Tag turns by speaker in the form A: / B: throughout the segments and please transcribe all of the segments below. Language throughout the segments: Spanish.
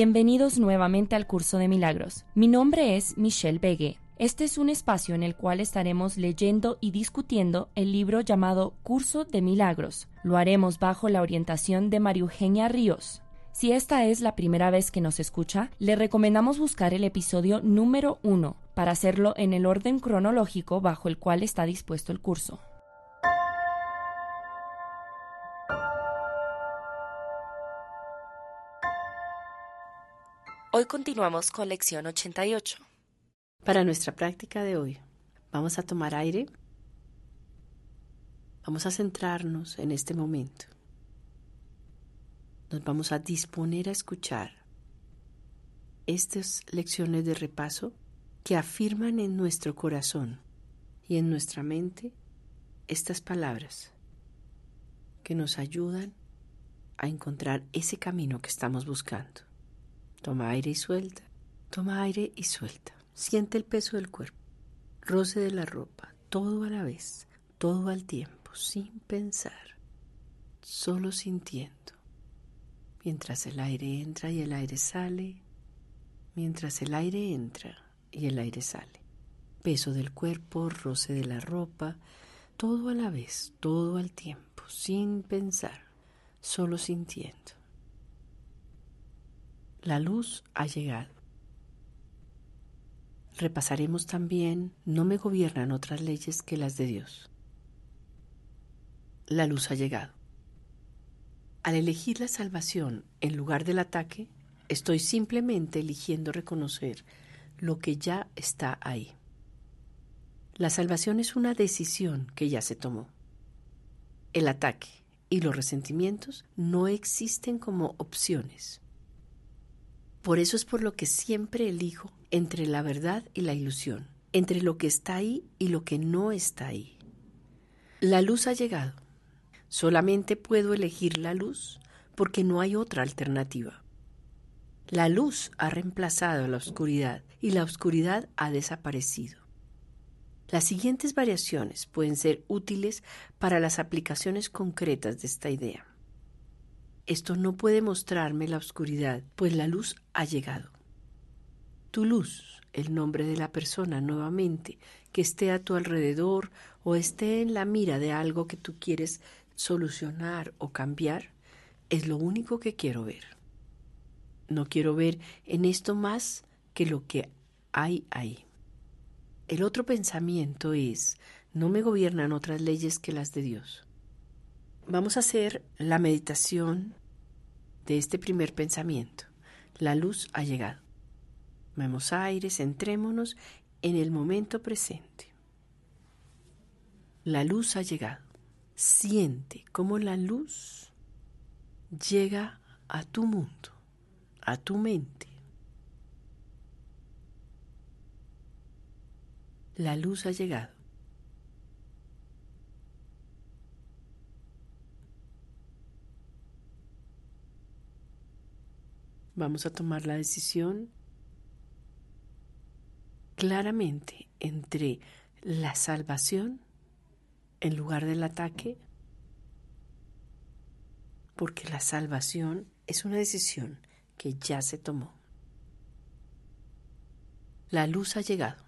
A: Bienvenidos nuevamente al curso de milagros. Mi nombre es Michelle Begue. Este es un espacio en el cual estaremos leyendo y discutiendo el libro llamado Curso de Milagros. Lo haremos bajo la orientación de María Eugenia Ríos. Si esta es la primera vez que nos escucha, le recomendamos buscar el episodio número 1 para hacerlo en el orden cronológico bajo el cual está dispuesto el curso. Hoy continuamos con lección 88.
B: Para nuestra práctica de hoy, vamos a tomar aire. Vamos a centrarnos en este momento. Nos vamos a disponer a escuchar estas lecciones de repaso que afirman en nuestro corazón y en nuestra mente estas palabras que nos ayudan a encontrar ese camino que estamos buscando. Toma aire y suelta, toma aire y suelta. Siente el peso del cuerpo, roce de la ropa, todo a la vez, todo al tiempo, sin pensar, solo sintiendo. Mientras el aire entra y el aire sale, mientras el aire entra y el aire sale. Peso del cuerpo, roce de la ropa, todo a la vez, todo al tiempo, sin pensar, solo sintiendo. La luz ha llegado. Repasaremos también, no me gobiernan otras leyes que las de Dios. La luz ha llegado. Al elegir la salvación en lugar del ataque, estoy simplemente eligiendo reconocer lo que ya está ahí. La salvación es una decisión que ya se tomó. El ataque y los resentimientos no existen como opciones. Por eso es por lo que siempre elijo entre la verdad y la ilusión, entre lo que está ahí y lo que no está ahí. La luz ha llegado. Solamente puedo elegir la luz porque no hay otra alternativa. La luz ha reemplazado a la oscuridad y la oscuridad ha desaparecido. Las siguientes variaciones pueden ser útiles para las aplicaciones concretas de esta idea. Esto no puede mostrarme la oscuridad, pues la luz ha llegado. Tu luz, el nombre de la persona nuevamente, que esté a tu alrededor o esté en la mira de algo que tú quieres solucionar o cambiar, es lo único que quiero ver. No quiero ver en esto más que lo que hay ahí. El otro pensamiento es, no me gobiernan otras leyes que las de Dios. Vamos a hacer la meditación de este primer pensamiento. La luz ha llegado. Vemos aire, centrémonos en el momento presente. La luz ha llegado. Siente cómo la luz llega a tu mundo, a tu mente. La luz ha llegado. Vamos a tomar la decisión claramente entre la salvación en lugar del ataque, porque la salvación es una decisión que ya se tomó. La luz ha llegado.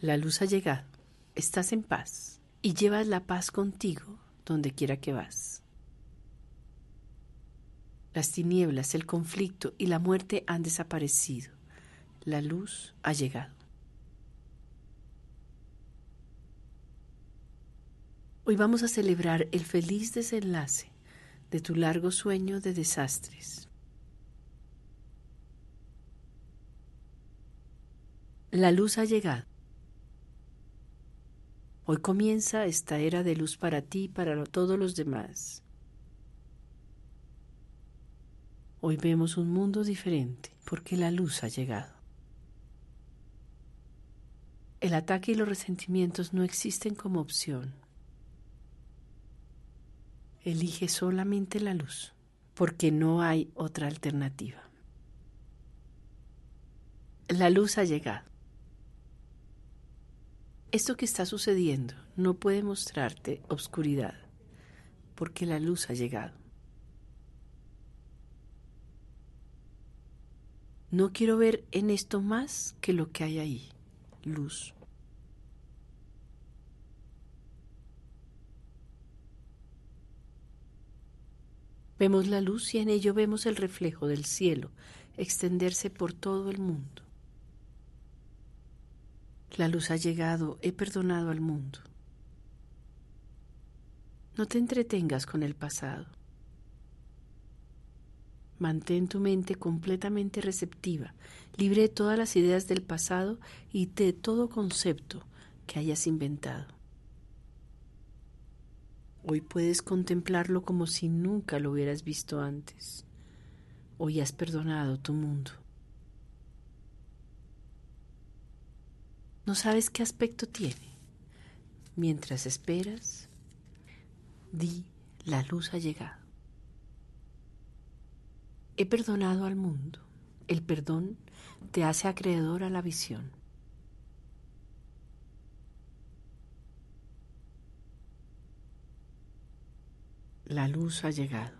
B: La luz ha llegado. Estás en paz y llevas la paz contigo donde quiera que vas. Las tinieblas, el conflicto y la muerte han desaparecido. La luz ha llegado. Hoy vamos a celebrar el feliz desenlace de tu largo sueño de desastres. La luz ha llegado. Hoy comienza esta era de luz para ti y para todos los demás. Hoy vemos un mundo diferente porque la luz ha llegado. El ataque y los resentimientos no existen como opción. Elige solamente la luz, porque no hay otra alternativa. La luz ha llegado. Esto que está sucediendo no puede mostrarte obscuridad, porque la luz ha llegado. No quiero ver en esto más que lo que hay ahí, luz. Vemos la luz y en ello vemos el reflejo del cielo extenderse por todo el mundo. La luz ha llegado, he perdonado al mundo. No te entretengas con el pasado. Mantén tu mente completamente receptiva, libre de todas las ideas del pasado y de todo concepto que hayas inventado. Hoy puedes contemplarlo como si nunca lo hubieras visto antes. Hoy has perdonado tu mundo. No sabes qué aspecto tiene. Mientras esperas, di, la luz ha llegado. He perdonado al mundo. El perdón te hace acreedor a la visión. La luz ha llegado.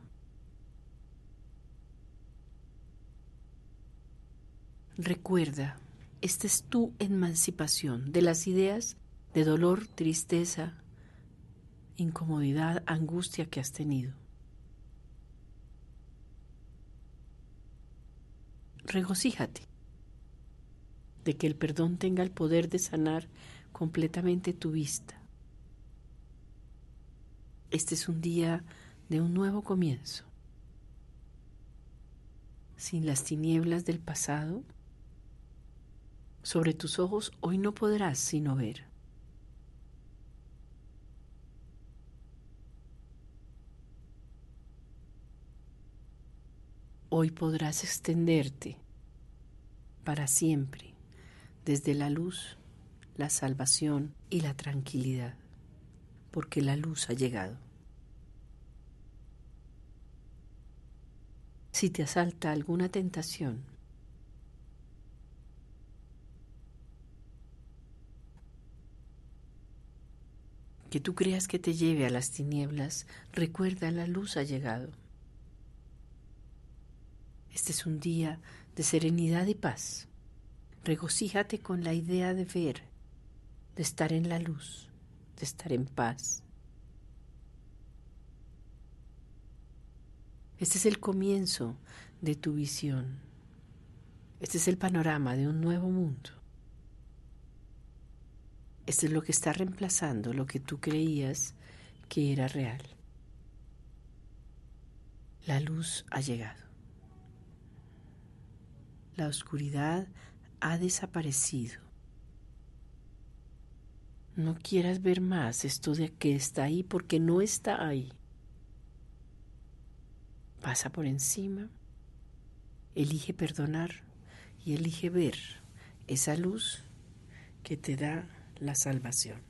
B: Recuerda, esta es tu emancipación de las ideas de dolor, tristeza, incomodidad, angustia que has tenido. Regocíjate de que el perdón tenga el poder de sanar completamente tu vista. Este es un día de un nuevo comienzo. Sin las tinieblas del pasado, sobre tus ojos hoy no podrás sino ver. Hoy podrás extenderte para siempre desde la luz, la salvación y la tranquilidad, porque la luz ha llegado. si te asalta alguna tentación, que tú creas que te lleve a las tinieblas, recuerda la luz ha llegado. Este es un día de serenidad y paz. Regocíjate con la idea de ver, de estar en la luz, de estar en paz. Este es el comienzo de tu visión. Este es el panorama de un nuevo mundo. Este es lo que está reemplazando lo que tú creías que era real. La luz ha llegado. La oscuridad ha desaparecido. No quieras ver más esto de que está ahí porque no está ahí pasa por encima, elige perdonar y elige ver esa luz que te da la salvación.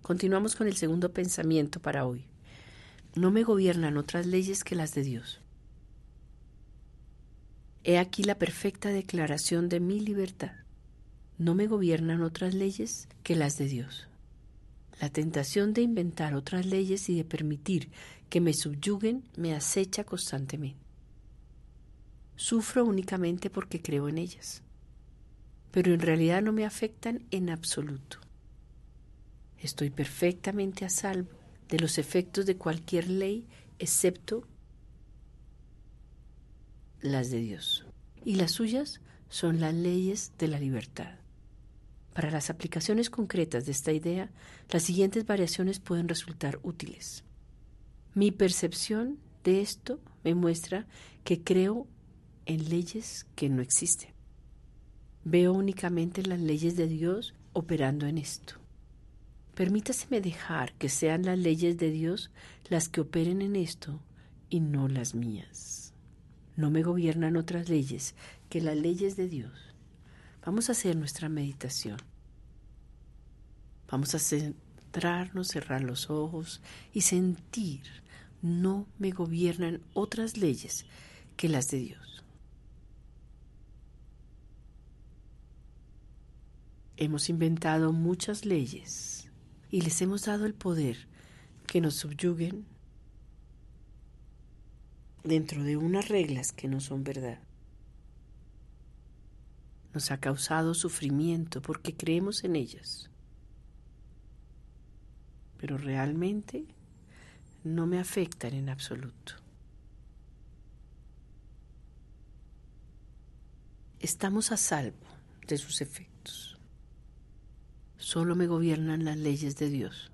B: Continuamos con el segundo pensamiento para hoy. No me gobiernan otras leyes que las de Dios. He aquí la perfecta declaración de mi libertad. No me gobiernan otras leyes que las de Dios. La tentación de inventar otras leyes y de permitir que me subyuguen me acecha constantemente. Sufro únicamente porque creo en ellas, pero en realidad no me afectan en absoluto. Estoy perfectamente a salvo de los efectos de cualquier ley excepto las de Dios. Y las suyas son las leyes de la libertad. Para las aplicaciones concretas de esta idea, las siguientes variaciones pueden resultar útiles. Mi percepción de esto me muestra que creo en leyes que no existen. Veo únicamente las leyes de Dios operando en esto. Permítaseme dejar que sean las leyes de Dios las que operen en esto y no las mías. No me gobiernan otras leyes que las leyes de Dios. Vamos a hacer nuestra meditación. Vamos a centrarnos, cerrar los ojos y sentir, no me gobiernan otras leyes que las de Dios. Hemos inventado muchas leyes y les hemos dado el poder que nos subyuguen dentro de unas reglas que no son verdad. Nos ha causado sufrimiento porque creemos en ellas. Pero realmente no me afectan en absoluto. Estamos a salvo de sus efectos. Solo me gobiernan las leyes de Dios.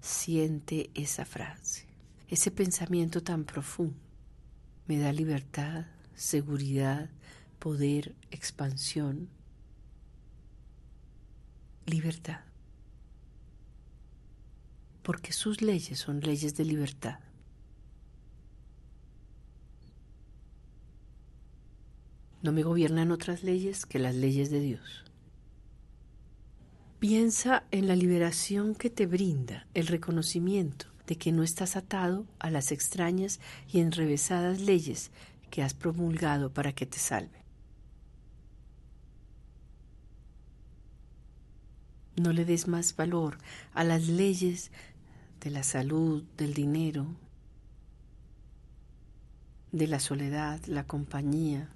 B: Siente esa frase, ese pensamiento tan profundo me da libertad, seguridad, poder, expansión, libertad. Porque sus leyes son leyes de libertad. No me gobiernan otras leyes que las leyes de Dios. Piensa en la liberación que te brinda el reconocimiento de que no estás atado a las extrañas y enrevesadas leyes que has promulgado para que te salve. No le des más valor a las leyes de la salud, del dinero, de la soledad, la compañía,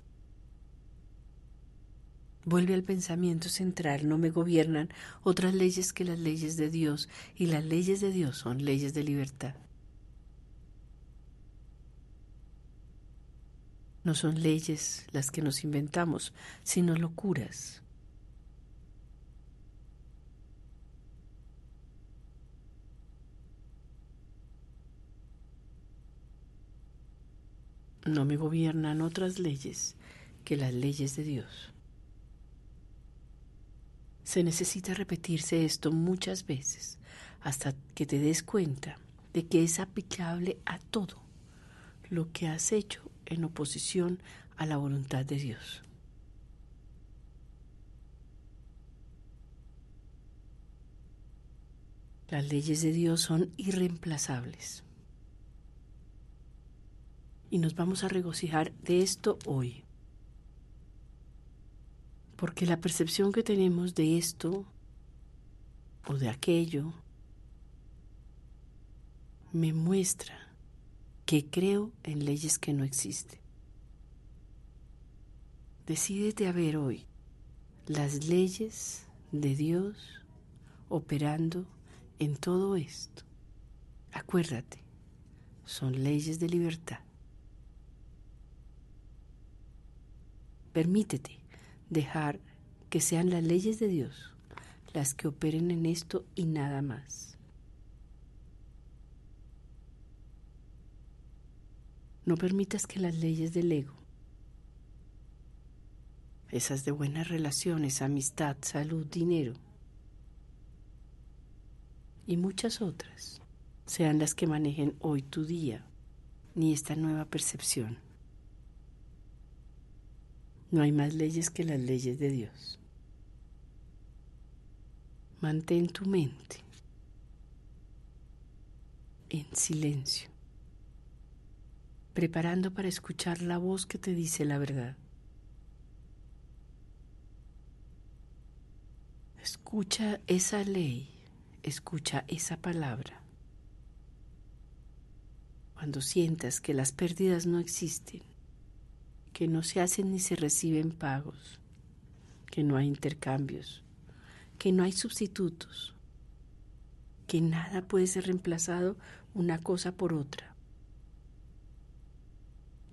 B: Vuelve al pensamiento central, no me gobiernan otras leyes que las leyes de Dios, y las leyes de Dios son leyes de libertad. No son leyes las que nos inventamos, sino locuras. No me gobiernan otras leyes que las leyes de Dios. Se necesita repetirse esto muchas veces hasta que te des cuenta de que es aplicable a todo lo que has hecho en oposición a la voluntad de Dios. Las leyes de Dios son irreemplazables. Y nos vamos a regocijar de esto hoy porque la percepción que tenemos de esto o de aquello me muestra que creo en leyes que no existen. Decídete a ver hoy las leyes de Dios operando en todo esto. Acuérdate, son leyes de libertad. Permítete dejar que sean las leyes de Dios las que operen en esto y nada más. No permitas que las leyes del ego, esas de buenas relaciones, amistad, salud, dinero y muchas otras, sean las que manejen hoy tu día, ni esta nueva percepción. No hay más leyes que las leyes de Dios. Mantén tu mente en silencio, preparando para escuchar la voz que te dice la verdad. Escucha esa ley, escucha esa palabra. Cuando sientas que las pérdidas no existen, que no se hacen ni se reciben pagos, que no hay intercambios, que no hay sustitutos, que nada puede ser reemplazado una cosa por otra.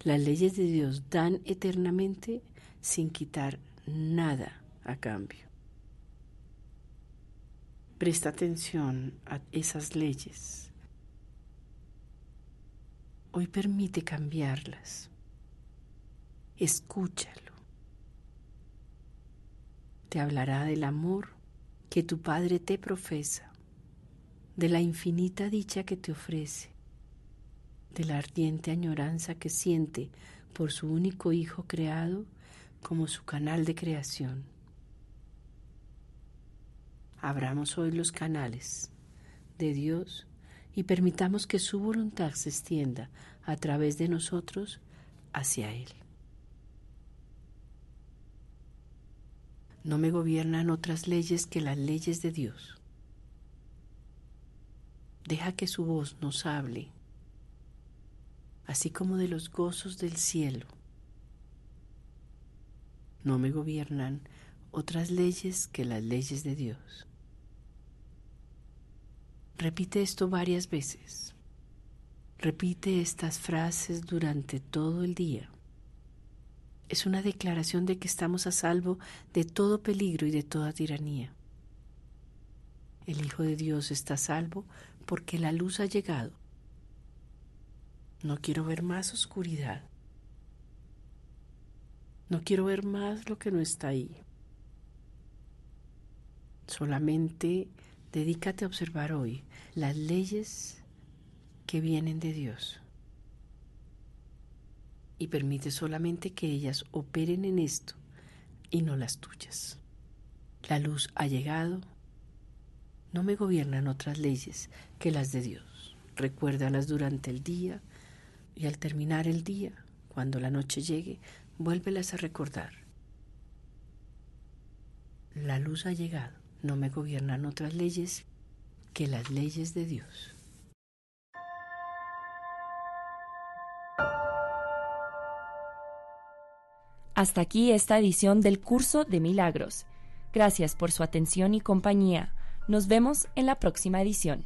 B: Las leyes de Dios dan eternamente sin quitar nada a cambio. Presta atención a esas leyes. Hoy permite cambiarlas. Escúchalo. Te hablará del amor que tu Padre te profesa, de la infinita dicha que te ofrece, de la ardiente añoranza que siente por su único Hijo creado como su canal de creación. Abramos hoy los canales de Dios y permitamos que su voluntad se extienda a través de nosotros hacia Él. No me gobiernan otras leyes que las leyes de Dios. Deja que su voz nos hable, así como de los gozos del cielo. No me gobiernan otras leyes que las leyes de Dios. Repite esto varias veces. Repite estas frases durante todo el día. Es una declaración de que estamos a salvo de todo peligro y de toda tiranía. El Hijo de Dios está a salvo porque la luz ha llegado. No quiero ver más oscuridad. No quiero ver más lo que no está ahí. Solamente Dedícate a observar hoy las leyes que vienen de Dios y permite solamente que ellas operen en esto y no las tuyas. La luz ha llegado, no me gobiernan otras leyes que las de Dios. Recuérdalas durante el día y al terminar el día, cuando la noche llegue, vuélvelas a recordar. La luz ha llegado no me gobiernan otras leyes que las leyes de Dios.
A: Hasta aquí esta edición del curso de milagros. Gracias por su atención y compañía. Nos vemos en la próxima edición.